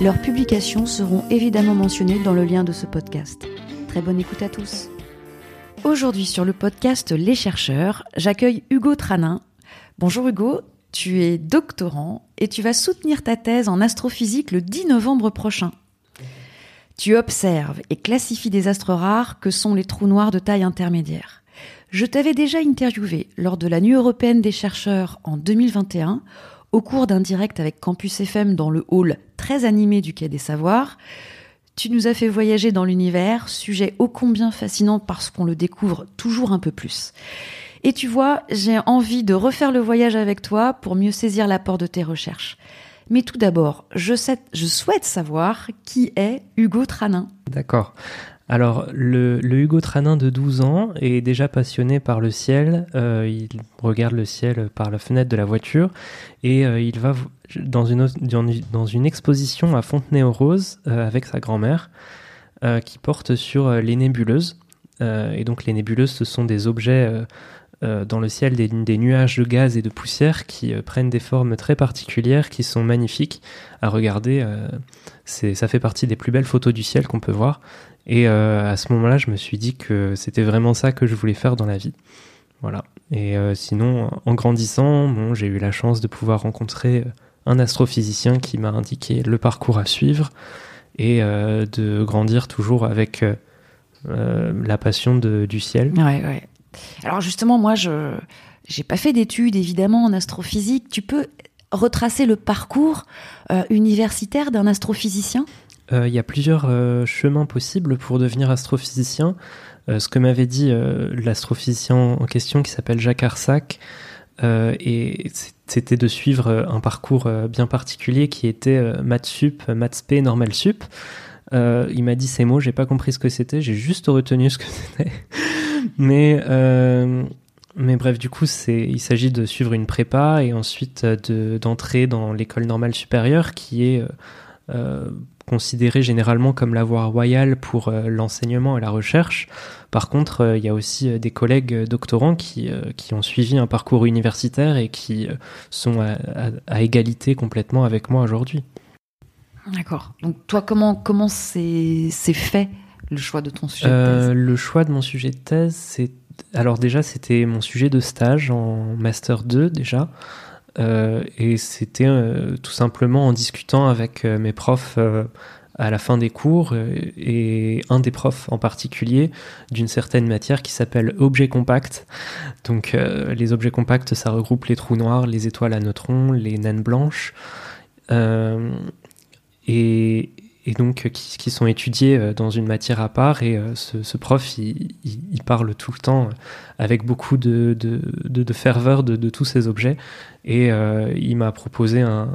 leurs publications seront évidemment mentionnées dans le lien de ce podcast. Très bonne écoute à tous. Aujourd'hui sur le podcast Les chercheurs, j'accueille Hugo Tranin. Bonjour Hugo, tu es doctorant et tu vas soutenir ta thèse en astrophysique le 10 novembre prochain. Tu observes et classifies des astres rares que sont les trous noirs de taille intermédiaire. Je t'avais déjà interviewé lors de la Nuit européenne des chercheurs en 2021 au cours d'un direct avec Campus FM dans le hall très animé du Quai des Savoirs. Tu nous as fait voyager dans l'univers, sujet ô combien fascinant parce qu'on le découvre toujours un peu plus. Et tu vois, j'ai envie de refaire le voyage avec toi pour mieux saisir l'apport de tes recherches. Mais tout d'abord, je, souhaite savoir qui est Hugo Tranin. D'accord. Alors, le, Hugo Tranin de 12 ans est déjà passionné par le ciel. Euh, il regarde le ciel par la fenêtre de la voiture et euh, il va dans une, exposition à Fontenay-aux-Roses euh, avec sa grand-mère qui porte sur les nébuleuses. et donc, les nébuleuses, ce sont des objets dans le ciel, des, nuages de gaz et de poussière qui prennent des formes très particulières, qui sont magnifiques à regarder. ça fait partie des plus belles photos du ciel qu'on peut voir. Et euh, à ce moment-là, je me suis dit que c'était vraiment ça que je voulais faire dans la vie. Voilà. Et euh, sinon, en grandissant, j'ai eu la chance de pouvoir rencontrer un astrophysicien qui m'a indiqué le parcours à suivre et euh, de grandir toujours avec la passion du ciel. Ouais, ouais. Alors justement, moi, je j'ai pas fait d'études évidemment en astrophysique. Tu peux retracer le parcours universitaire d'un astrophysicien? euh, il y a plusieurs euh, chemins possibles pour devenir astrophysicien. Euh, ce que m'avait dit l'astrophysicien en question, qui s'appelle Jacques Arsac, c'était de suivre un parcours bien particulier qui était maths sup, maths normal sup. il m'a dit ces mots, j'ai pas compris ce que c'était, j'ai juste retenu ce que c'était. mais mais bref, du coup, il s'agit de suivre une prépa et ensuite d'entrer dans l'école normale supérieure qui est considéré généralement comme la voie royale pour euh, l'enseignement et la recherche. Par contre, euh, il y a aussi euh, des collègues doctorants qui, qui ont suivi un parcours universitaire et qui sont à, égalité complètement avec moi aujourd'hui. D'accord. Donc toi, comment comment c'est fait le choix de ton sujet de thèse? Le choix de mon sujet de thèse, c'est alors déjà c'était mon sujet de stage en master 2 déjà. Euh, et c'était euh, tout simplement en discutant avec euh, mes profs à la fin des cours et un des profs en particulier d'une certaine matière qui s'appelle objet compact. Donc les objets compacts, ça regroupe les trous noirs, les étoiles à neutrons, les naines blanches. et, et donc qui, sont étudiés dans une matière à part. Et ce, prof, il, parle tout le temps avec beaucoup de, ferveur de, tous ces objets. Et euh, il m'a proposé un.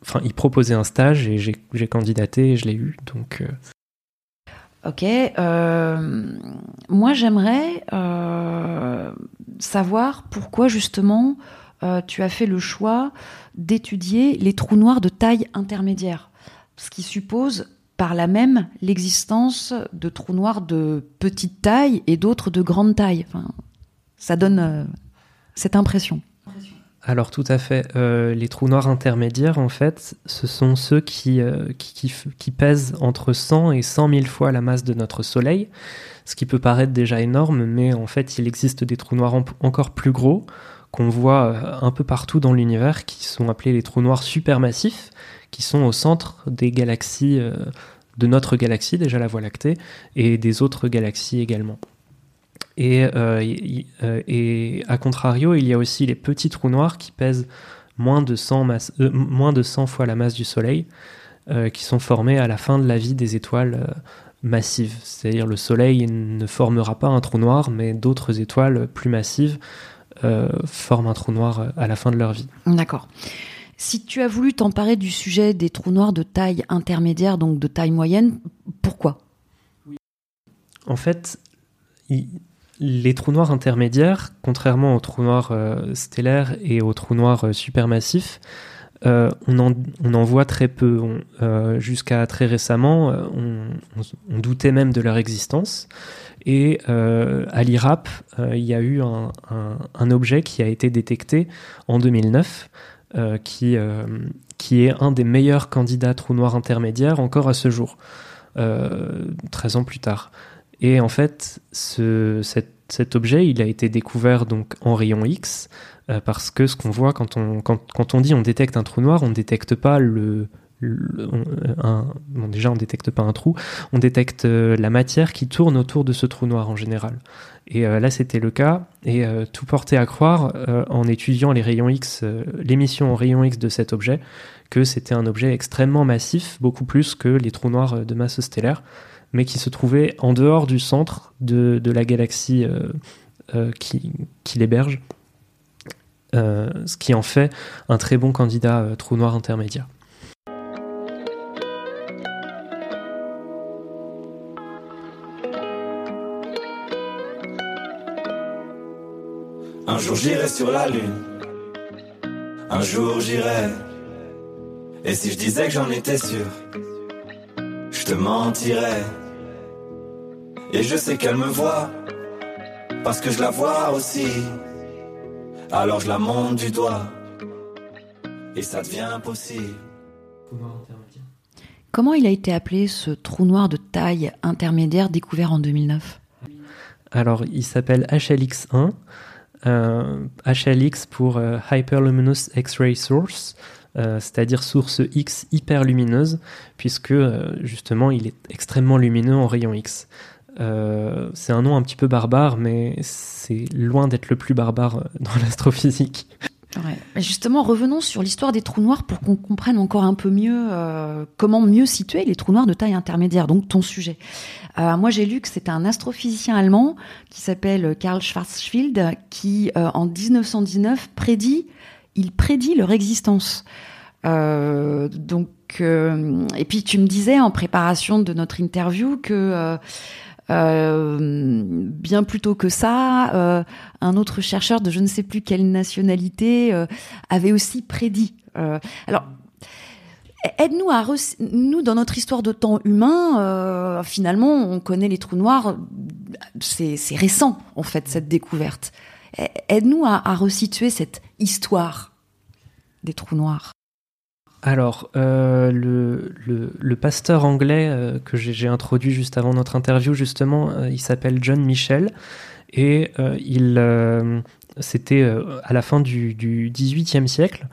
Enfin, il proposait un stage et j'ai candidaté et je l'ai eu. Donc. Euh. Ok. Euh, moi, j'aimerais savoir pourquoi justement tu as fait le choix d'étudier les trous noirs de taille intermédiaire, ce qui suppose par là même l'existence de trous noirs de petite taille et d'autres de grande taille. Enfin, ça donne cette impression. Alors tout à fait. Euh, les trous noirs intermédiaires, en fait, ce sont ceux qui, euh, qui, pèsent entre 100 et 100 000 fois la masse de notre Soleil, ce qui peut paraître déjà énorme, mais en fait il existe des trous noirs encore plus gros qu'on voit euh, un peu partout dans l'univers, qui sont appelés les trous noirs supermassifs, qui sont au centre des galaxies, de notre galaxie, déjà la Voie lactée, et des autres galaxies également. Et, euh, euh, et, à contrario, il y a aussi les petits trous noirs qui pèsent moins de 100, masse, euh, moins de 100 fois la masse du Soleil, qui sont formés à la fin de la vie des étoiles massives. C'est-à-dire le Soleil ne formera pas un trou noir, mais d'autres étoiles plus massives forment un trou noir à la fin de leur vie. D'accord. Si tu as voulu t'emparer du sujet des trous noirs de taille intermédiaire, donc de taille moyenne, Pourquoi? En fait, les trous noirs intermédiaires, contrairement aux trous noirs stellaires et aux trous noirs supermassifs, euh, on, en, voit très peu. Euh, jusqu'à très récemment, euh, on, doutait même de leur existence. Et à l'IRAP, il y a eu un, objet qui a été détecté en 2009, qui, qui est un des meilleurs candidats trous noirs intermédiaires encore à ce jour, 13 ans plus tard. Et en fait, cet, objet, il a été découvert donc en rayon X, euh, parce que ce qu'on voit quand on, quand, on dit on détecte un trou noir, on ne détecte pas le, un, bon, déjà on détecte pas un trou, on détecte euh, la matière qui tourne autour de ce trou noir en général. Et euh, là c'était le cas, et tout portait à croire en étudiant les rayons X, l'émission en rayons X de cet objet, que c'était un objet extrêmement massif, beaucoup plus que les trous noirs de masse stellaire, mais qui se trouvait en dehors du centre de, la galaxie qui, qui l'héberge. Euh, ce qui en fait un très bon candidat euh, trou noir intermédiaire. Un jour j'irai sur la lune, un jour j'irai. Et si je disais que j'en étais sûr, je te mentirais. Et je sais qu'elle me voit, parce que je la vois aussi. Alors je la monte du doigt et ça devient possible. Comment il a été appelé ce trou noir de taille intermédiaire découvert en 2009 Alors il s'appelle HLX1. Euh, HLX pour euh, Hyperluminous X-ray Source, euh, c'est-à-dire source X hyper lumineuse, puisque justement il est extrêmement lumineux en rayon X. Euh, c'est un nom un petit peu barbare, mais c'est loin d'être le plus barbare dans l'astrophysique. Justement, revenons sur l'histoire des trous noirs pour qu'on comprenne encore un peu mieux euh, comment mieux situer les trous noirs de taille intermédiaire, donc ton sujet. Euh, moi, j'ai lu que c'était un astrophysicien allemand qui s'appelle Karl Schwarzschild qui, en 1919, prédit, il prédit leur existence. donc, et puis tu me disais en préparation de notre interview que euh, bien plus tôt que ça, euh, un autre chercheur de je ne sais plus quelle nationalité euh, avait aussi prédit. alors, aide-nous à nous dans notre histoire de temps humain. finalement, on connaît les trous noirs. C'est récent en fait cette découverte. Aide-nous à, à resituer cette histoire des trous noirs. Alors, euh, le, pasteur anglais euh, que j'ai introduit juste avant notre interview, justement, euh, il s'appelle John Michel. Et il, c'était à la fin du, XVIIIe siècle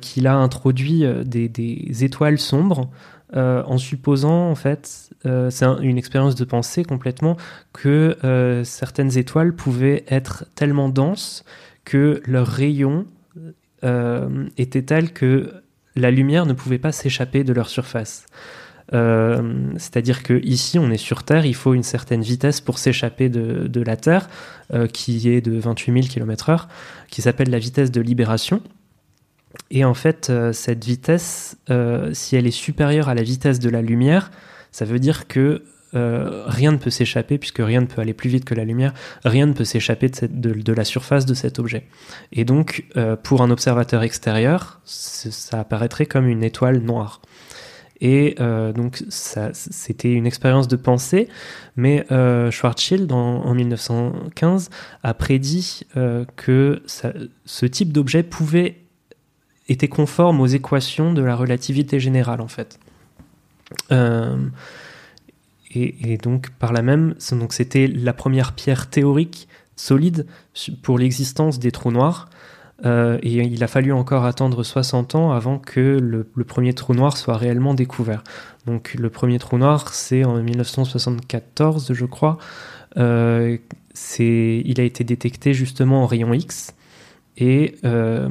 qu'il a introduit des, étoiles sombres en supposant, en fait, c'est une expérience de pensée complètement, que certaines étoiles pouvaient être tellement denses que leurs rayons étaient tels que la lumière ne pouvait pas s'échapper de leur surface. Euh, c'est-à-dire que ici, on est sur Terre, il faut une certaine vitesse pour s'échapper de, la Terre, euh, qui est de 28 000 km/h, qui s'appelle la vitesse de libération. Et en fait, euh, cette vitesse, si elle est supérieure à la vitesse de la lumière, ça veut dire que euh, rien ne peut s'échapper, puisque rien ne peut aller plus vite que la lumière, rien ne peut s'échapper de, la surface de cet objet. Et donc, euh, pour un observateur extérieur, ça apparaîtrait comme une étoile noire. Et euh, donc, c'était une expérience de pensée, mais Schwarzschild, en, 1915, a prédit que ce type d'objet pouvait était conforme aux équations de la relativité générale, en fait. Et, donc, par là même, c'était la première pierre théorique solide pour l'existence des trous noirs. Euh, et il a fallu encore attendre 60 ans avant que le, premier trou noir soit réellement découvert. Donc le premier trou noir, c'est en 1974, je crois. Euh, il a été détecté justement en rayon X. Et, euh,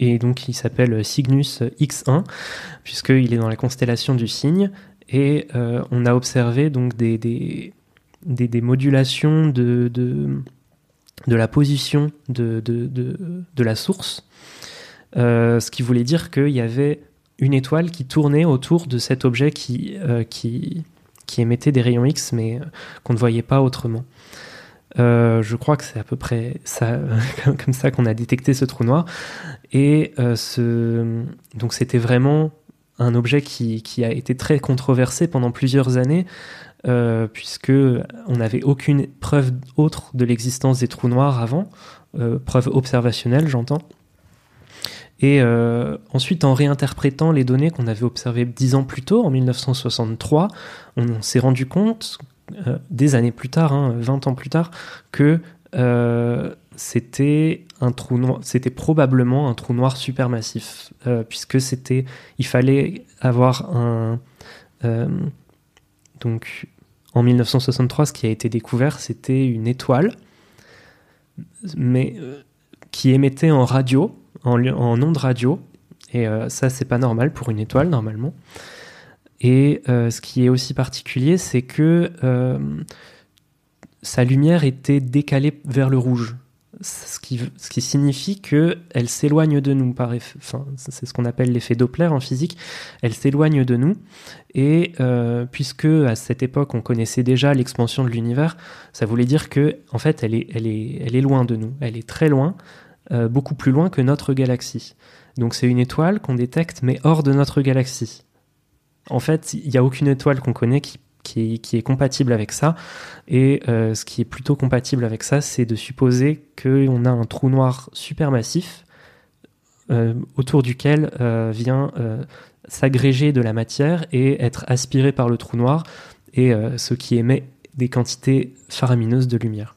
et donc il s'appelle Cygnus X1, puisqu'il est dans la constellation du cygne. Et euh, on a observé donc des, des, des, modulations de, de, de, la position de, de, la source, euh, ce qui voulait dire qu'il y avait une étoile qui tournait autour de cet objet qui, euh, qui, qui émettait des rayons X, mais qu'on ne voyait pas autrement. je crois que c'est à peu près ça, comme ça qu'on a détecté ce trou noir. Et ce, donc c'était vraiment un objet qui, a été très controversé pendant plusieurs années, euh, puisque on n'avait aucune preuve autre de l'existence des trous noirs avant, euh, preuve observationnelle, j'entends. Et euh, ensuite, en réinterprétant les données qu'on avait observées dix ans plus tôt, en 1963, on, s'est rendu compte, euh, des années plus tard, hein, 20 ans plus tard, que c'était probablement un trou noir supermassif, euh, puisque c'était, il fallait avoir un, euh, donc en 1963, ce qui a été découvert, c'était une étoile, mais euh, qui émettait en radio, en ondes radio, et ça c'est pas normal pour une étoile normalement. Et ce qui est aussi particulier, c'est que sa lumière était décalée vers le rouge ce qui, ce qui signifie qu'elle s'éloigne de nous. Par enfin, c'est ce qu'on appelle l'effet Doppler en physique. Elle s'éloigne de nous. Et euh, puisque à cette époque on connaissait déjà l'expansion de l'univers, ça voulait dire que en fait elle est loin de nous. Elle est très loin, euh, beaucoup plus loin que notre galaxie. Donc c'est une étoile qu'on détecte mais hors de notre galaxie. En fait, il n'y a aucune étoile qu'on connaît qui qui est, compatible avec ça. Et euh, ce qui est plutôt compatible avec ça, c'est de supposer qu'on a un trou noir supermassif euh, autour duquel euh, vient s'agréger de la matière et être aspiré par le trou noir, et ce qui émet des quantités faramineuses de lumière.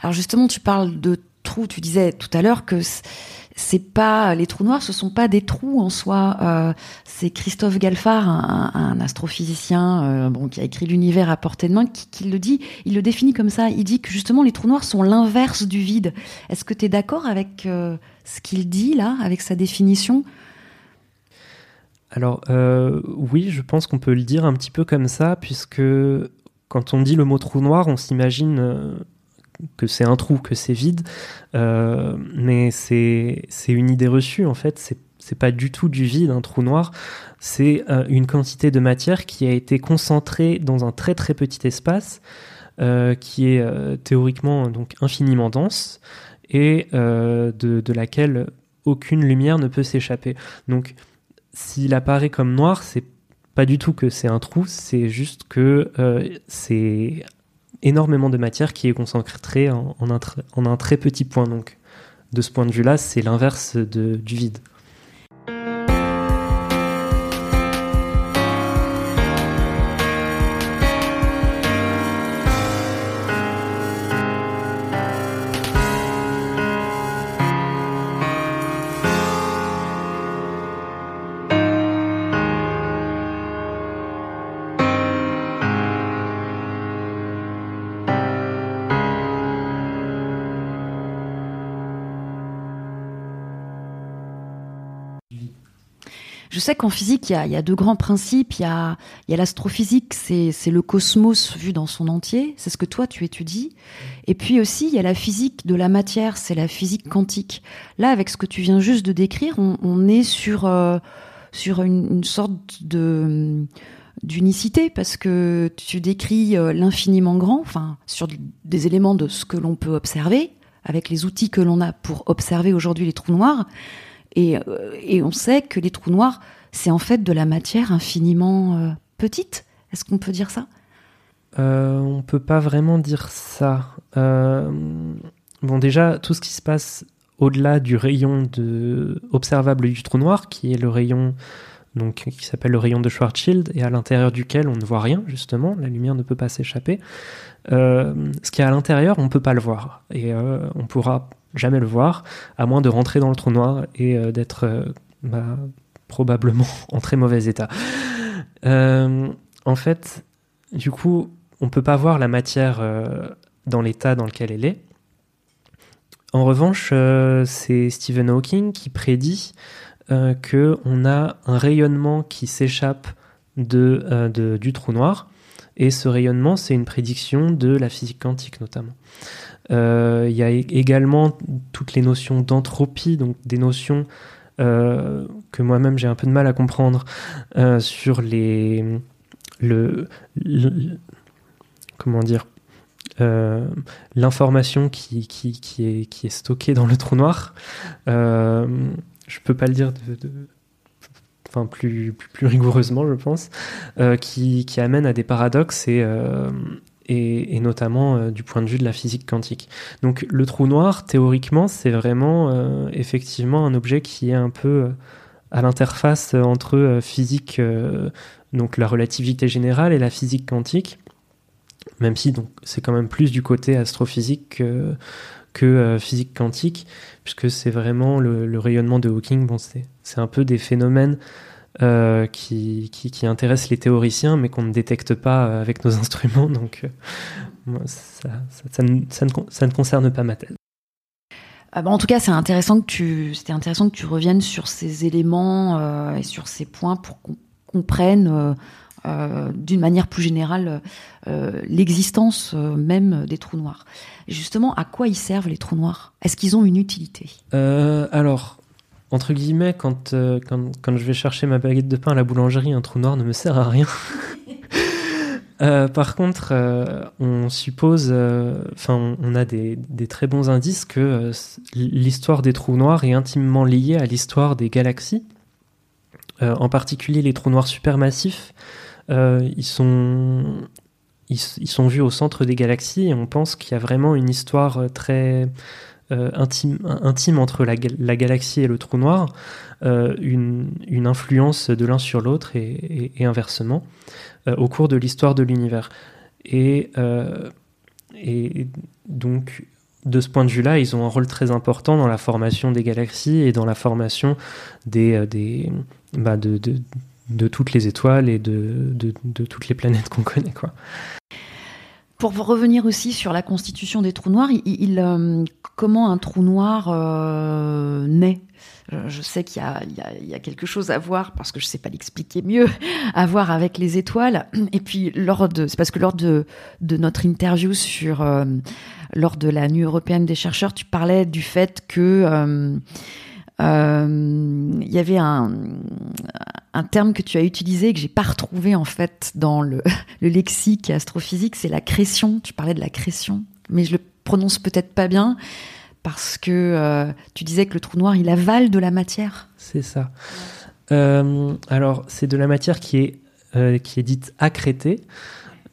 Alors justement, tu parles de trous, tu disais tout à l'heure que c'est pas les trous noirs, ce sont pas des trous en soi. Euh, c'est Christophe Galfard, un, astrophysicien euh, bon, qui a écrit l'univers à portée de main, qui, le dit. Il le définit comme ça. Il dit que justement les trous noirs sont l'inverse du vide. Est-ce que tu es d'accord avec euh, ce qu'il dit là, avec sa définition? Alors oui, je pense qu'on peut le dire un petit peu comme ça, puisque quand on dit le mot trou noir, on s'imagine que c'est un trou, que c'est vide, euh, mais c'est une idée reçue en fait. C'est c'est pas du tout du vide, un trou noir. C'est euh, une quantité de matière qui a été concentrée dans un très très petit espace, euh, qui est théoriquement donc infiniment dense et de, de, laquelle aucune lumière ne peut s'échapper. Donc, s'il apparaît comme noir, c'est pas du tout que c'est un trou, c'est juste que c'est énormément de matière qui est concentrée en, un, un très petit point. Donc, de ce point de vue-là, c'est l'inverse du vide. Sais qu'en physique, il y, a, deux grands principes. Il y a, l'astrophysique, c'est, le cosmos vu dans son entier. C'est ce que toi, tu étudies. Et puis aussi, il y a la physique de la matière, c'est la physique quantique. Là, avec ce que tu viens juste de décrire, on, est sur, euh, sur une, sorte d'unicité parce que tu décris euh, l'infiniment grand, enfin sur des éléments de ce que l'on peut observer avec les outils que l'on a pour observer aujourd'hui les trous noirs. Euh, et, on sait que les trous noirs, c'est en fait de la matière infiniment euh, petite. Est-ce qu'on peut dire ça? Euh, On peut pas vraiment dire ça. Euh, bon, déjà, tout ce qui se passe au-delà du rayon observable du trou noir, qui est le rayon donc, qui s'appelle le rayon de Schwarzschild, et à l'intérieur duquel on ne voit rien, justement, la lumière ne peut pas s'échapper. ce qui est à l'intérieur, on ne peut pas le voir, et on pourra jamais le voir, à moins de rentrer dans le trou noir et euh, d'être euh, bah, probablement en très mauvais état. Euh, en fait, du coup, on peut pas voir la matière dans l'état dans lequel elle est. En revanche, c'est Stephen Hawking qui prédit que on a un rayonnement qui s'échappe de, du trou noir, et ce rayonnement, c'est une prédiction de la physique quantique notamment. Euh, il y a également toutes les notions d'entropie, donc des notions euh, que moi-même j'ai un peu de mal à comprendre euh, sur les, le, comment dire l'information qui, qui, qui, est, qui est stockée dans le trou noir. je peux pas le dire de, enfin plus, rigoureusement, je pense, qui, qui, amène à des paradoxes et, et, notamment euh, du point de vue de la physique quantique. Donc le trou noir, théoriquement, c'est vraiment euh, effectivement un objet qui est un peu euh, à l'interface entre physique, donc la relativité générale et la physique quantique, même si c'est quand même plus du côté astrophysique que, que physique quantique, puisque c'est vraiment le, rayonnement de Hawking, bon, c'est un peu des phénomènes euh, qui, qui, intéresse les théoriciens, mais qu'on ne détecte pas euh, avec nos instruments. Donc, euh, ça, ça, ne, ça, ne, concerne pas ma thèse. Ah bah, en tout cas, c'est intéressant que tu, c'était intéressant que tu reviennes sur ces éléments et sur ces points pour qu'on comprenne d'une manière plus générale l'existence même des trous noirs. justement, à quoi ils servent les trous noirs? Est-ce qu'ils ont une utilité? Alors, entre guillemets, quand, euh, quand, quand, je vais chercher ma baguette de pain à la boulangerie, un trou noir ne me sert à rien. Euh, par contre, euh, on suppose, enfin, on a des, très bons indices que l'histoire des trous noirs est intimement liée à l'histoire des galaxies. en particulier, les trous noirs supermassifs, ils sont ils, sont vus au centre des galaxies et on pense qu'il y a vraiment une histoire très euh, intime, intime, entre la, galaxie et le trou noir, euh, une, influence de l'un sur l'autre et, inversement euh, au cours de l'histoire de l'univers. Et, et donc, de ce point de vue-là, ils ont un rôle très important dans la formation des galaxies et dans la formation des, des, bah de, toutes les étoiles et de, de toutes les planètes qu'on connaît. Quoi. Pour revenir aussi sur la constitution des trous noirs, il, euh, comment un trou noir euh, naît? Je sais qu'il y, y, a quelque chose à voir, parce que je ne sais pas l'expliquer mieux, à voir avec les étoiles. Et puis, lors de, c'est parce que lors de, de notre interview sur, euh, lors de la Nuit européenne des chercheurs, tu parlais du fait que il y avait un, un terme que tu as utilisé que j'ai pas retrouvé en fait dans le, lexique astrophysique, c'est la crétion. Tu parlais de la crétion, mais je le prononce peut-être pas bien parce que euh, tu disais que le trou noir il avale de la matière. C'est ça. Euh, alors c'est de la matière qui est euh, qui est dite accrétée.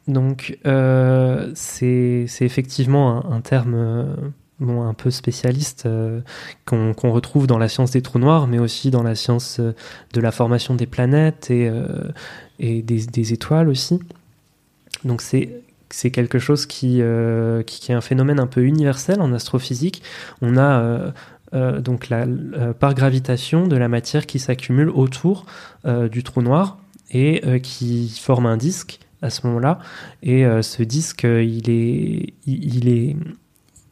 Donc c'est effectivement un terme un peu spécialiste euh, qu'on retrouve dans la science des trous noirs, mais aussi dans la science euh, de la formation des planètes et, euh, des, étoiles aussi. Donc c'est quelque chose qui, est un phénomène un peu universel en astrophysique. On a donc la, par gravitation de la matière qui s'accumule autour du trou noir et qui forme un disque à ce moment-là. Et ce disque, il est,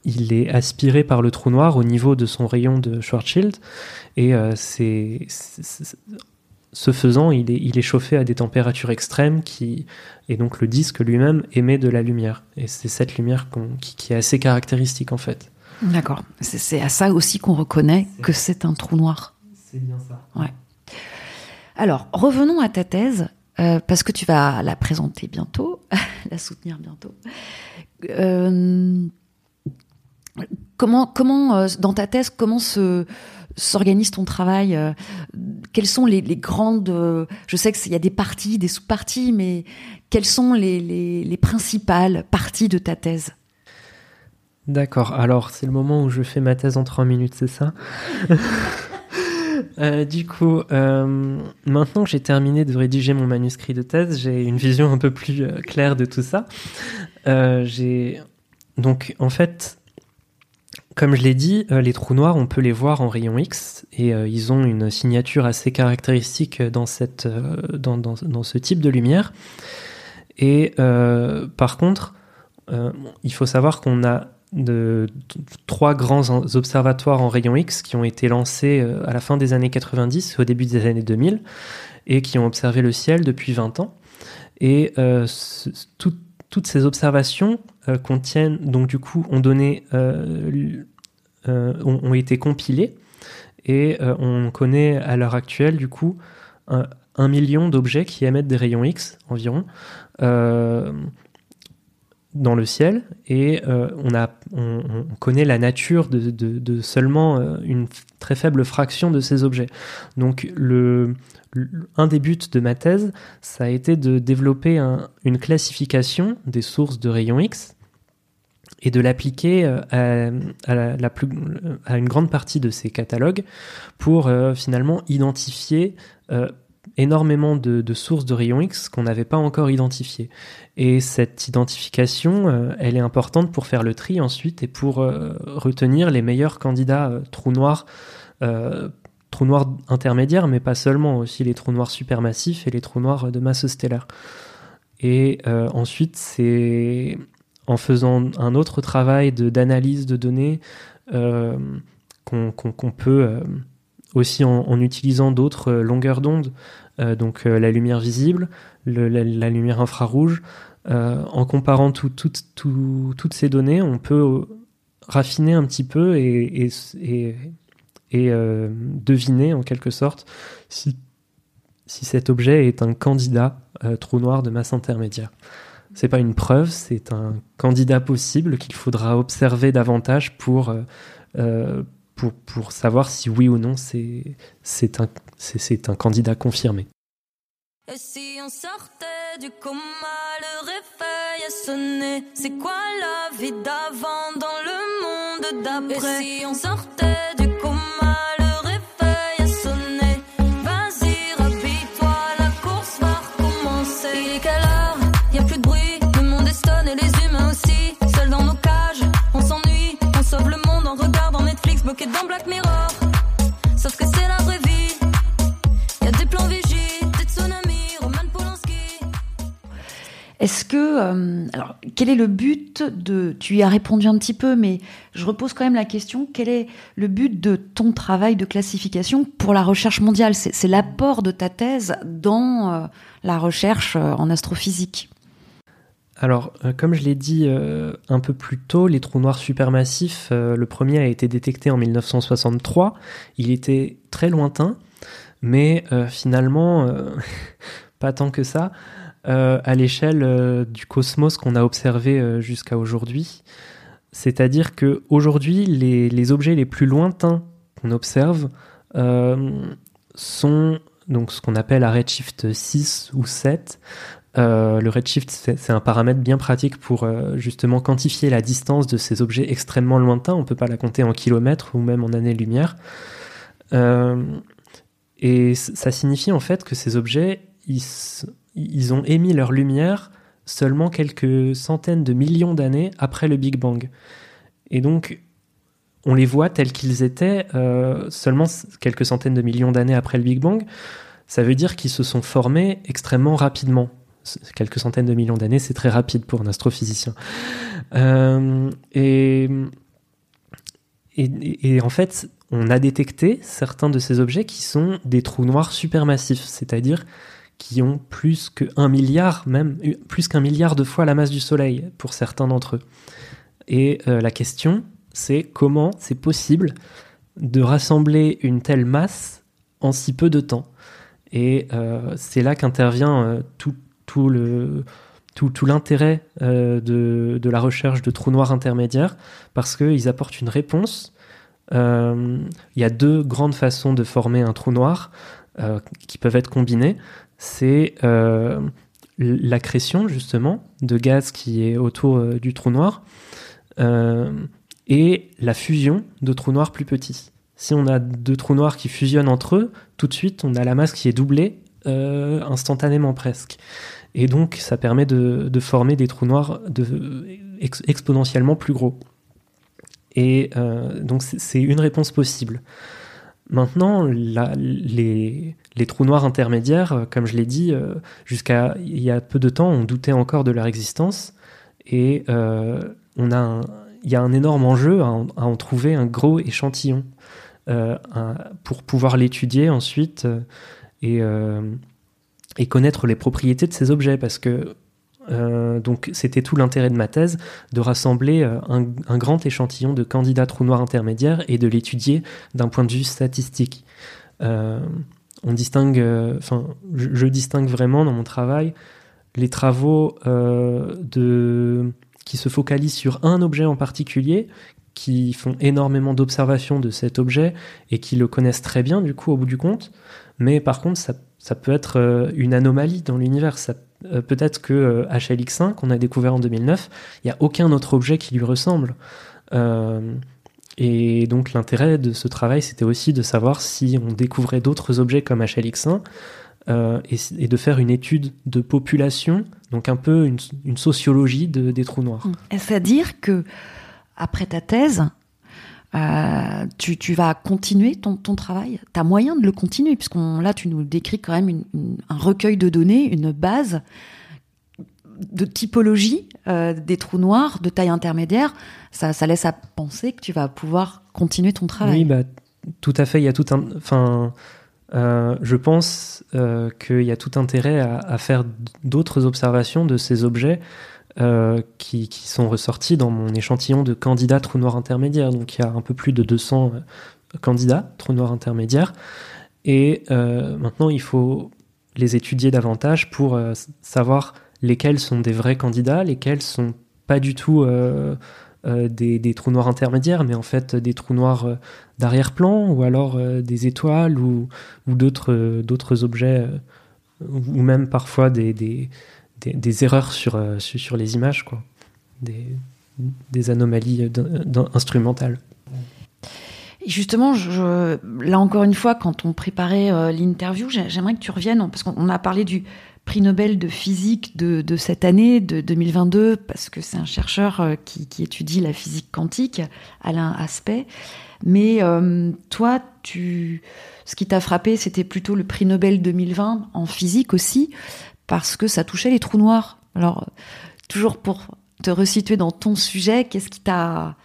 il est aspiré par le trou noir au niveau de son rayon de Schwarzschild et euh, c'est, ce faisant, il est, il est chauffé à des températures extrêmes qui, et donc le disque lui-même émet de la lumière. Et c'est cette lumière qui, est assez caractéristique en fait. D'accord. C'est, à ça aussi qu'on reconnaît que c'est un trou noir. C'est bien ça. Ouais. Alors, revenons à ta thèse, euh, parce que tu vas la présenter bientôt, la soutenir bientôt. Euh, Comment, comment euh, dans ta thèse, comment se s'organise ton travail euh, Quelles sont les, grandes euh, Je sais qu'il y a des parties, des sous-parties, mais quelles sont les, les, principales parties de ta thèse? D'accord. Alors c'est le moment où je fais ma thèse en trois minutes, c'est ça? Du coup, maintenant que j'ai terminé de rédiger mon manuscrit de thèse, j'ai une vision un peu plus claire de tout ça. j'ai donc en fait comme je l'ai dit, euh, les trous noirs, on peut les voir en rayon X et euh, ils ont une signature assez caractéristique dans, euh, ce type de lumière. Et par contre, il faut savoir qu'on a trois grands observatoires en rayon X qui ont été lancés à la fin des années 90 au début des années 2000 et qui ont observé le ciel depuis 20 ans. Et tout, toutes ces observations euh, contiennent, donc du coup, ont donné, euh, euh, été compilées. Et on connaît à l'heure actuelle, du coup, un million d'objets qui émettent des rayons X environ dans le ciel et on, a, on, connaît la nature de, de seulement une très faible fraction de ces objets. Donc le, un des buts de ma thèse, ça a été de développer une classification des sources de rayons X et de l'appliquer euh, à, une grande partie de ces catalogues pour euh, finalement identifier euh, énormément de, sources de rayons X qu'on n'avait pas encore identifiées. Et cette identification, elle est importante pour faire le tri ensuite et pour retenir les meilleurs candidats trous noirs trous noirs intermédiaires, mais pas seulement, aussi les trous noirs supermassifs et les trous noirs de masse stellaire. Et euh, ensuite, c'est en faisant un autre travail d'analyse de, données euh, qu'on peut, euh, aussi en, utilisant d'autres longueurs d'onde, donc la lumière visible, la, lumière infrarouge, en comparant toutes ces données, on peut raffiner un petit peu et euh, deviner en quelque sorte si, cet objet est un candidat euh, trou noir de masse intermédiaire. C'est pas une preuve, c'est un candidat possible qu'il faudra observer davantage pour, euh, pour, pour, savoir si oui ou non c'est un, un candidat confirmé. Et si on sortait du coma, le réveil a sonné C'est quoi la vie d'avant dans le monde d'après? Et si on sortait Est-ce que, euh, alors, quel est le but de, tu y as répondu un petit peu, mais je repose quand même la question, quel est le but de ton travail de classification pour la recherche mondiale? C'est l'apport de ta thèse dans euh, la recherche euh, en astrophysique alors, comme je l'ai dit un peu plus tôt, les trous noirs supermassifs, le premier a été détecté en 1963. Il était très lointain, mais finalement, pas tant que ça. Euh, à l'échelle euh, du cosmos qu'on a observé euh, jusqu'à aujourd'hui. C'est-à-dire que aujourd'hui, les, objets les plus lointains qu'on observe sont donc ce qu'on appelle à redshift 6 ou 7. Le redshift, c'est un paramètre bien pratique pour justement quantifier la distance de ces objets extrêmement lointains. On ne peut pas la compter en kilomètres ou même en années-lumière. et ça signifie en fait que ces objets, ils, ont émis leur lumière seulement quelques centaines de millions d'années après le Big Bang. Et donc, on les voit tels qu'ils étaient euh, seulement quelques centaines de millions d'années après le Big Bang. Ça veut dire qu'ils se sont formés extrêmement rapidement. Quelques centaines de millions d'années, c'est très rapide pour un astrophysicien. Euh, et, en fait, on a détecté certains de ces objets qui sont des trous noirs supermassifs, c'est-à-dire qui ont plus qu'un milliard, même plus qu'un milliard de fois la masse du Soleil pour certains d'entre eux. Et euh, la question, c'est comment c'est possible de rassembler une telle masse en si peu de temps. Et euh, c'est là qu'intervient tout, tout, le, tout, tout l'intérêt de, de, la recherche de trous noirs intermédiaires, parce qu'ils apportent une réponse. Il y a deux grandes façons de former un trou noir qui peuvent être combinées c'est euh, l'accrétion justement de gaz qui est autour euh, du trou noir euh, et la fusion de trous noirs plus petits. Si on a deux trous noirs qui fusionnent entre eux, tout de suite on a la masse qui est doublée instantanément presque. Et donc ça permet de, former des trous noirs de, exponentiellement plus gros. Et donc c'est une réponse possible. Maintenant, les, trous noirs intermédiaires, euh, comme je l'ai dit, euh, jusqu'à il y a peu de temps, on doutait encore de leur existence. Et euh, on a il y a un énorme enjeu à en, trouver un gros échantillon pour pouvoir l'étudier ensuite et, et connaître les propriétés de ces objets. Parce que euh, donc c'était tout l'intérêt de ma thèse, de rassembler euh, un, grand échantillon de candidats trous noirs intermédiaires et de l'étudier d'un point de vue statistique. Euh, on distingue, enfin, je, distingue vraiment dans mon travail les travaux de qui se focalisent sur un objet en particulier, qui font énormément d'observations de cet objet et qui le connaissent très bien du coup au bout du compte. Mais par contre, ça, ça peut être euh, une anomalie dans l'univers. Euh, peut-être que HLX1 euh, qu'on a découvert en 2009, il n'y a aucun autre objet qui lui ressemble. et donc l'intérêt de ce travail, c'était aussi de savoir si on découvrait d'autres objets comme HLX1 et, de faire une étude de population, donc un peu une, sociologie de, des trous noirs. Est-ce à dire que après ta thèse, euh, tu, vas continuer ton, travail? Tu as moyen de le continuer, puisqu'on là, tu nous décris quand même un recueil de données, une base de typologie euh, des trous noirs de taille intermédiaire. Ça, ça laisse à penser que tu vas pouvoir continuer ton travail. Oui, bah, tout à fait. Il y a tout. Enfin. Euh, je pense qu'il y a tout intérêt à faire d'autres observations de ces objets euh, qui, sont ressortis dans mon échantillon de candidats trous noirs intermédiaires. Donc il y a un peu plus de 200 euh, candidats trous noirs intermédiaires. Et euh, maintenant, il faut les étudier davantage pour savoir lesquels sont des vrais candidats, lesquels sont pas du tout des, trous noirs intermédiaires, mais en fait des trous noirs d'arrière-plan, ou alors des étoiles, ou, d'autres objets, ou même parfois des, erreurs sur, euh, sur, les images, quoi. Des, des anomalies instrumentales. Et justement, je, là encore une fois, quand on préparait euh, l'interview, j'aimerais que tu reviennes, parce qu'on a parlé du prix Nobel de physique de, de cette année, de 2022, parce que c'est un chercheur euh, qui, qui, étudie la physique quantique, Alain Aspect. Mais toi, tu, ce qui t'a frappé, c'était plutôt le prix Nobel 2020 en physique aussi parce que ça touchait les trous noirs. Alors, toujours pour te resituer dans ton sujet, qu'est-ce qui t'a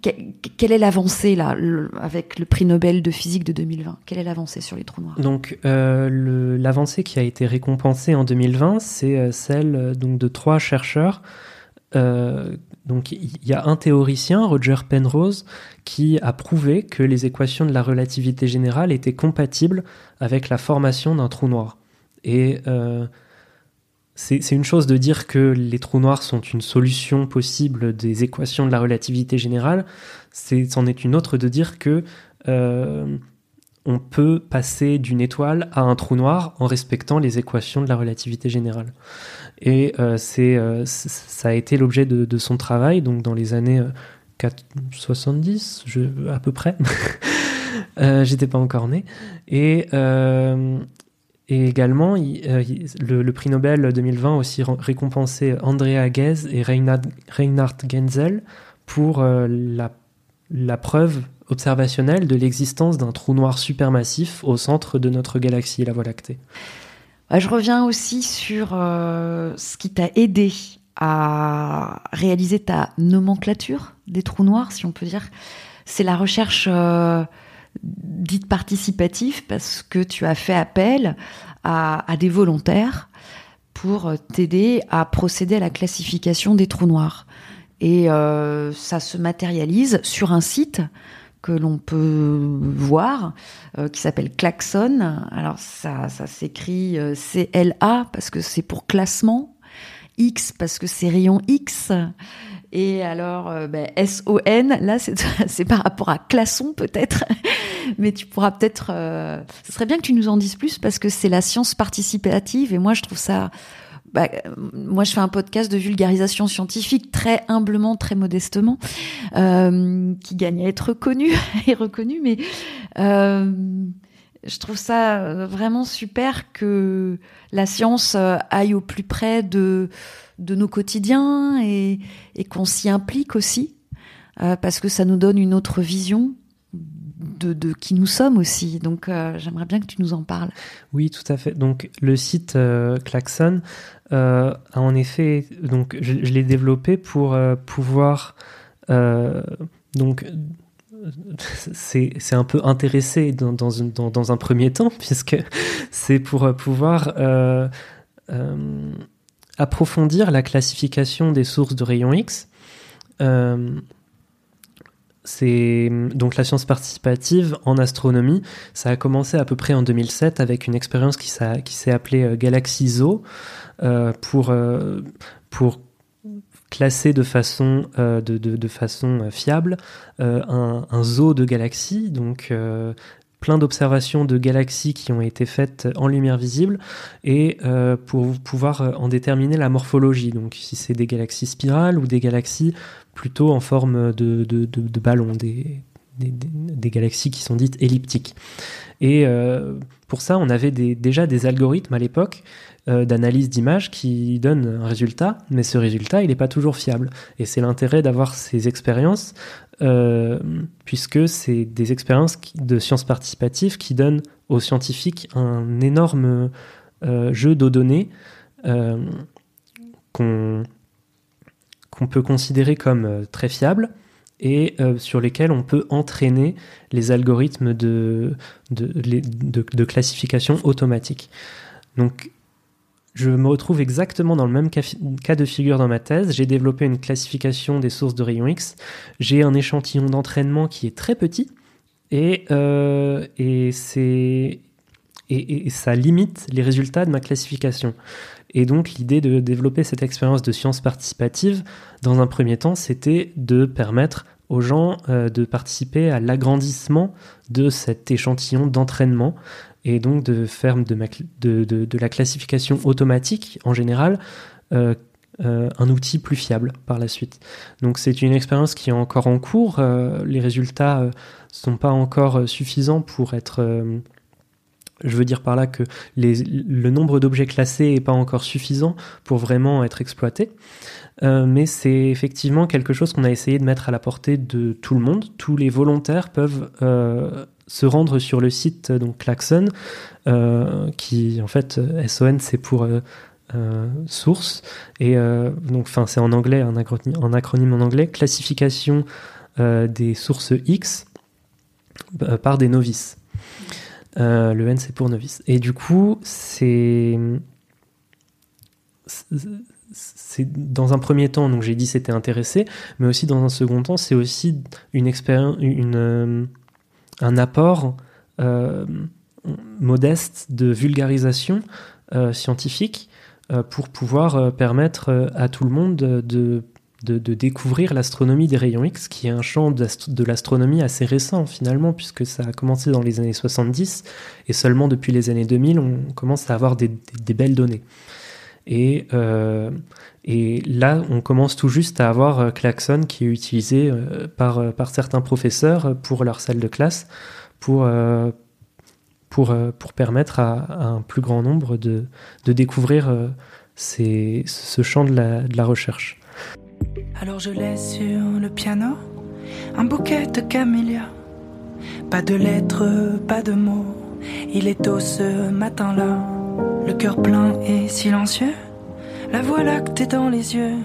quelle est l'avancée là avec le prix Nobel de physique de 2020 Quelle est l'avancée sur les trous noirs? Donc euh, l'avancée qui a été récompensée en 2020, c'est euh, celle euh, donc de trois chercheurs. donc il y a un théoricien, Roger Penrose, qui a prouvé que les équations de la relativité générale étaient compatibles avec la formation d'un trou noir. Et euh, c'est une chose de dire que les trous noirs sont une solution possible des équations de la relativité générale. C'en est, une autre de dire que euh, on peut passer d'une étoile à un trou noir en respectant les équations de la relativité générale. Et euh, ça a été l'objet de, son travail, donc dans les années 70, je, à peu près. J'étais pas encore né. Et et également, euh, le, prix Nobel 2020 a aussi récompensé Andrea Ghez et Reinhard, Genzel pour euh, la, preuve observationnelle de l'existence d'un trou noir supermassif au centre de notre galaxie, la Voie lactée. Je reviens aussi sur euh, ce qui t'a aidé à réaliser ta nomenclature des trous noirs, si on peut dire. C'est la recherche dite participative parce que tu as fait appel à, des volontaires pour t'aider à procéder à la classification des trous noirs. Et euh, ça se matérialise sur un site que l'on peut voir, euh, qui s'appelle Klaxon. Alors ça, ça s'écrit euh, C-L-A parce que c'est pour classement, X parce que c'est rayon X, et alors, euh, ben, S-O-N, là, c'est par rapport à Classon peut-être, mais tu pourras peut-être... Euh, ce serait bien que tu nous en dises plus parce que c'est la science participative. Et moi, je trouve ça... Bah, moi, je fais un podcast de vulgarisation scientifique très humblement, très modestement, euh, qui gagne à être reconnu et reconnu, mais je trouve ça vraiment super que la science aille au plus près de de nos quotidiens et, qu'on s'y implique aussi, euh, parce que ça nous donne une autre vision de, qui nous sommes aussi. Donc euh, j'aimerais bien que tu nous en parles. Oui, tout à fait. Donc le site euh, Klaxon a en effet, donc je, l'ai développé pour pouvoir donc c'est un peu intéressé dans, dans, un premier temps, puisque c'est pour pouvoir approfondir la classification des sources de rayons X. Euh, c'est donc la science participative en astronomie. Ça a commencé à peu près en 2007 avec une expérience qui, s'est appelée euh, Galaxy Zoo pour, pour classer de façon, fiable un, un, zoo de galaxies. Donc plein d'observations de galaxies qui ont été faites en lumière visible et euh, pour pouvoir euh, en déterminer la morphologie. Donc si c'est des galaxies spirales ou des galaxies plutôt en forme de, de, ballon, des, des, galaxies qui sont dites elliptiques. Et euh, pour ça, on avait déjà des algorithmes à l'époque d'analyse d'images qui donnent un résultat, mais ce résultat, il n'est pas toujours fiable. Et c'est l'intérêt d'avoir ces expériences euh, puisque c'est des expériences de sciences participatives qui donnent aux scientifiques un énorme euh, jeu de données euh, qu'on peut considérer comme très fiable et sur lesquels on peut entraîner les algorithmes de, de, de, de classification automatique. Donc je me retrouve exactement dans le même cas de figure dans ma thèse. J'ai développé une classification des sources de rayons X. J'ai un échantillon d'entraînement qui est très petit et, euh, et, ça limite les résultats de ma classification. Et donc l'idée de développer cette expérience de science participative, dans un premier temps, c'était de permettre aux gens euh, de participer à l'agrandissement de cet échantillon d'entraînement et donc de faire de, la classification automatique en général euh, euh, un outil plus fiable par la suite. Donc c'est une expérience qui est encore en cours. les résultats ne sont pas encore suffisants pour être je veux dire par là que le nombre d'objets classés n'est pas encore suffisant pour vraiment être exploité. Euh, mais c'est effectivement quelque chose qu'on a essayé de mettre à la portée de tout le monde. Tous les volontaires peuvent euh, se rendre sur le site donc Klaxon, euh, qui en fait SON c'est pour source et donc enfin c'est en anglais un acronyme, en anglais classification des sources X par des novices. le N c'est pour novice et du coup c'est c'est dans un premier temps, donc j'ai dit c'était intéressé, mais aussi dans un second temps, c'est aussi une expérience, une, euh, un apport euh, modeste de vulgarisation euh, scientifique pour pouvoir permettre à tout le monde de, découvrir l'astronomie des rayons X, qui est un champ de l'astronomie assez récent finalement, puisque ça a commencé dans les années 70, et seulement depuis les années 2000, on commence à avoir des belles données. Et, euh, et là, on commence tout juste à avoir euh, Klaxon qui est utilisé euh, par, par certains professeurs pour leur salle de classe pour, pour, pour permettre à, un plus grand nombre de, de découvrir ces, ce champ de la, de la recherche. Alors je laisse sur le piano un bouquet de camélias. Pas de lettres, pas de mots. Il est tôt ce matin-là le cœur plein et silencieux, la voix lactée dans les yeux.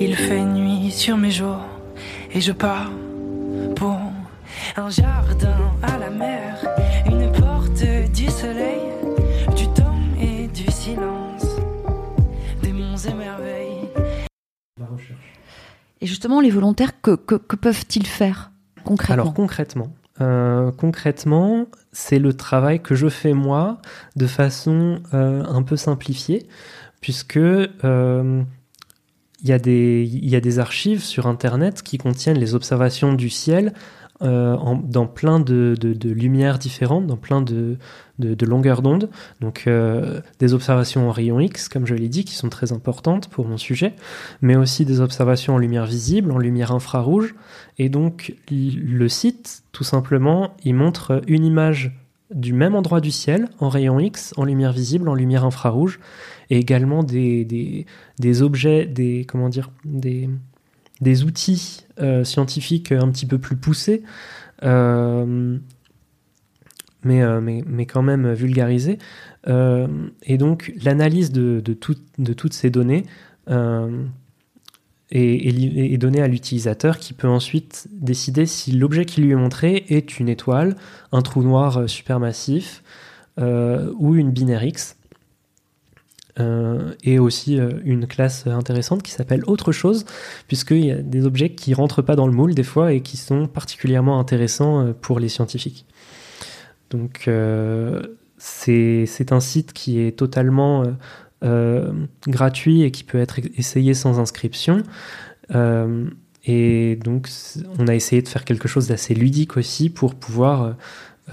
Il fait nuit sur mes jours et je pars pour un jardin à la mer, une porte du soleil, du temps et du silence, des monts et merveilles. Et justement, les volontaires, que, que, que peuvent-ils faire concrètement? Alors concrètement, euh, concrètement, c'est le travail que je fais moi de façon euh, un peu simplifiée, puisque euh, il y, a des archives sur Internet qui contiennent les observations du ciel euh, dans plein de, lumières différentes, dans plein de, longueurs d'onde. Donc euh, des observations en rayon X, comme je l'ai dit, qui sont très importantes pour mon sujet, mais aussi des observations en lumière visible, en lumière infrarouge. Et donc le site, tout simplement, il montre une image du même endroit du ciel, en rayon X, en lumière visible, en lumière infrarouge, et également des, des objets, des comment dire, des, des outils euh, scientifiques un petit peu plus poussés, euh, mais, euh, mais, quand même vulgarisés. et donc l'analyse de, toutes ces données est, donnée à l'utilisateur qui peut ensuite décider si l'objet qui lui est montré est une étoile, un trou noir supermassif ou une binaire X. et aussi une classe intéressante qui s'appelle autre chose, puisqu'il y a des objets qui rentrent pas dans le moule des fois et qui sont particulièrement intéressants pour les scientifiques. Donc c'est un site qui est totalement gratuit et qui peut être essayé sans inscription. Et donc, on a essayé de faire quelque chose d'assez ludique aussi pour pouvoir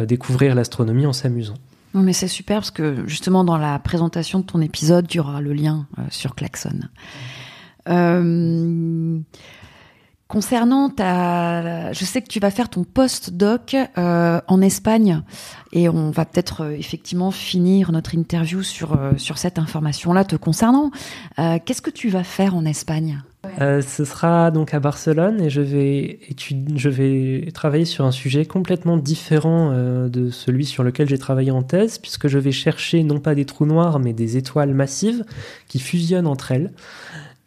euh, découvrir l'astronomie en s'amusant. Mais c'est super parce que justement, dans la présentation de ton épisode, il y aura le lien euh, sur Klaxon. Euh, concernant ta, je sais que tu vas faire ton post-doc en Espagne et on va peut-être effectivement finir notre interview sur sur cette information-là te concernant. Qu'est-ce que tu vas faire en Espagne? Euh, ce sera donc à Barcelone et je vais, travailler sur un sujet complètement différent euh, de celui sur lequel j'ai travaillé en thèse, puisque je vais chercher non pas des trous noirs, mais des étoiles massives qui fusionnent entre elles,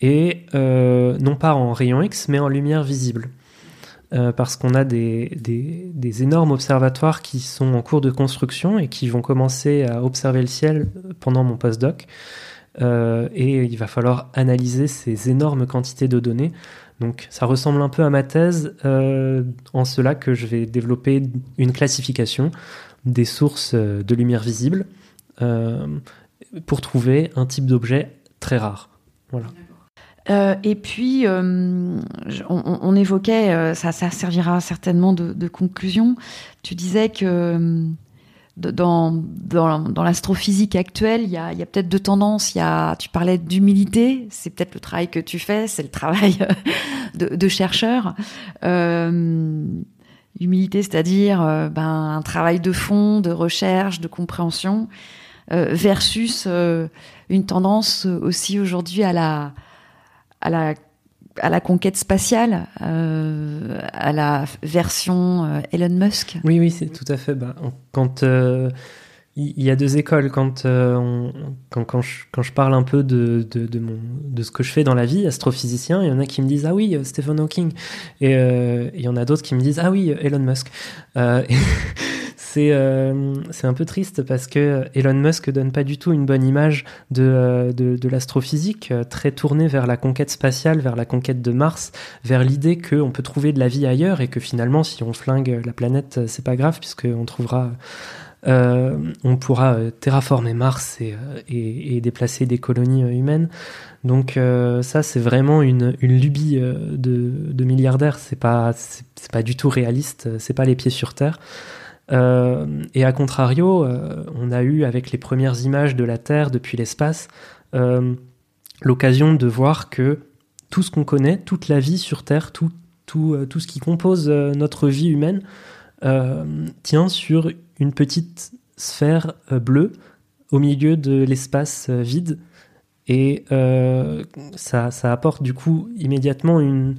et euh, non pas en rayons X, mais en lumière visible. parce qu'on a des, énormes observatoires qui sont en cours de construction et qui vont commencer à observer le ciel pendant mon postdoc. Euh, et il va falloir analyser ces énormes quantités de données. Donc ça ressemble un peu à ma thèse euh, en cela que je vais développer une classification des sources euh, de lumière visible pour trouver un type d'objet très rare. Voilà. et puis, on, évoquait, ça, servira certainement de, conclusion. Tu disais que dans, l'astrophysique actuelle, il y a, peut-être deux tendances. Y a, tu parlais d'humilité, c'est peut-être le travail que tu fais, c'est le travail de, chercheur. Euh, humilité, c'est-à-dire euh, ben, un travail de fond, de recherche, de compréhension, euh, versus une tendance aussi aujourd'hui à la à la conquête spatiale, euh, à la version euh, Elon Musk. Oui, oui, c'est tout à fait. Bah, quand euh, il y a deux écoles, quand, quand, quand, je, quand, je, parle un peu de, de, de, ce que je fais dans la vie, astrophysicien, il y en a qui me disent ah oui, Stephen Hawking, et il y en a d'autres qui me disent ah oui, Elon Musk. c'est un peu triste parce que Elon Musk donne pas du tout une bonne image de, euh, de, l'astrophysique, euh, très tournée vers la conquête spatiale, vers la conquête de Mars, vers l'idée qu'on peut trouver de la vie ailleurs et que finalement, si on flingue la planète, c'est pas grave puisqu'on trouvera. on pourra terraformer Mars et, déplacer des colonies humaines. Donc ça, c'est vraiment une, une lubie de, de milliardaires. C'est pas, c'est pas du tout réaliste. C'est pas les pieds sur terre. Euh, et à contrario, euh, on a eu avec les premières images de la Terre depuis l'espace euh, l'occasion de voir que tout ce qu'on connaît, toute la vie sur Terre, tout, tout, tout ce qui compose notre vie humaine, tient sur une petite sphère bleue au milieu de l'espace vide. Et ça, ça, apporte du coup immédiatement une,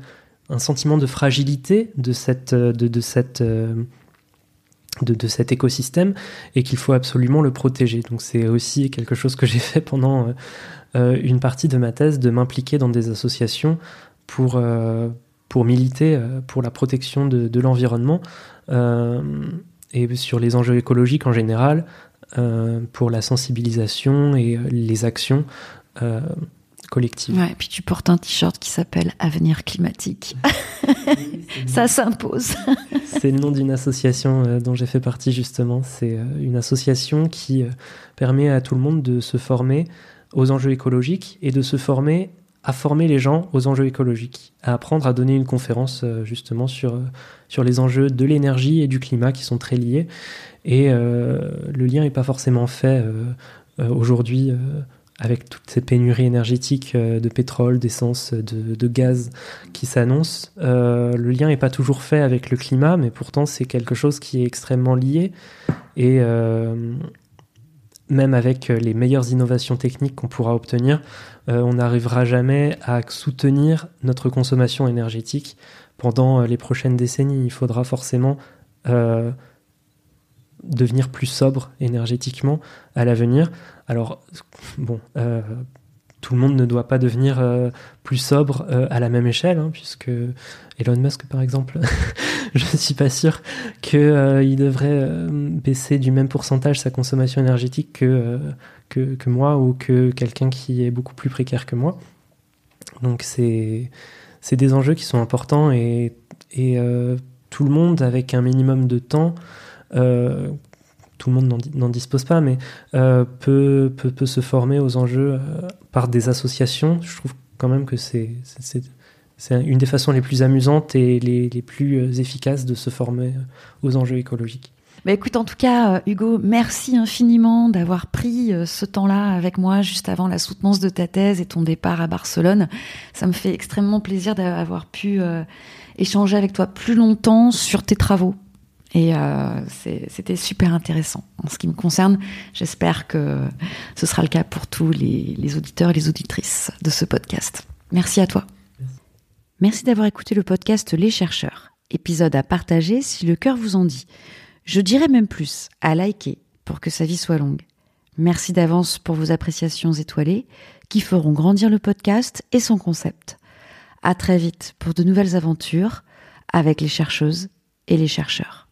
un sentiment de fragilité de cette, de, de cette de, cet écosystème et qu'il faut absolument le protéger. Donc c'est aussi quelque chose que j'ai fait pendant euh, euh, une partie de ma thèse, de m'impliquer dans des associations pour, euh, pour militer pour la protection de, l'environnement et sur les enjeux écologiques en général, pour la sensibilisation et les actions collective. Ouais, et puis tu portes un t-shirt qui s'appelle Avenir climatique. Ça s'impose. c'est le nom d'une association euh, dont j'ai fait partie justement. C'est euh, une association qui euh, permet à tout le monde de se former aux enjeux écologiques et de se former à former les gens aux enjeux écologiques, à apprendre à donner une conférence justement sur, sur les enjeux de l'énergie et du climat qui sont très liés. Et le lien n'est pas forcément fait aujourd'hui avec toutes ces pénuries énergétiques euh, de pétrole, d'essence, de, gaz qui s'annoncent, euh, le lien n'est pas toujours fait avec le climat, mais pourtant c'est quelque chose qui est extrêmement lié. Et euh, même avec les meilleures innovations techniques qu'on pourra obtenir, on n'arrivera jamais à soutenir notre consommation énergétique pendant les prochaines décennies. Il faudra forcément devenir plus sobre énergétiquement à l'avenir. Alors, bon, euh, tout le monde ne doit pas devenir euh, plus sobre euh, à la même échelle, hein, puisque Elon Musk, par exemple, je suis pas sûr qu'il devrait baisser du même pourcentage sa consommation énergétique que, que, moi ou que quelqu'un qui est beaucoup plus précaire que moi. Donc c'est c'est des enjeux qui sont importants et, et tout le monde avec un minimum de temps tout le monde n'en dispose pas, mais euh, peut, peut, peut, se former aux enjeux euh, par des associations. Je trouve quand même que c'est une des façons les plus amusantes et les, les, plus euh, efficaces de se former aux enjeux écologiques. Bah écoute, en tout cas, Hugo, merci infiniment d'avoir pris ce temps-là avec moi juste avant la soutenance de ta thèse et ton départ à Barcelone. Ça me fait extrêmement plaisir d'avoir pu échanger avec toi plus longtemps sur tes travaux et euh, c'était super intéressant. En ce qui me concerne, j'espère que ce sera le cas pour tous les, auditeurs et les auditrices de ce podcast. Merci à toi. Merci d'avoir écouté le podcast Les chercheurs. Épisode à partager si le cœur vous en dit. Je dirais même plus, à liker pour que sa vie soit longue. Merci d'avance pour vos appréciations étoilées qui feront grandir le podcast et son concept. À très vite pour de nouvelles aventures avec les chercheuses et les chercheurs.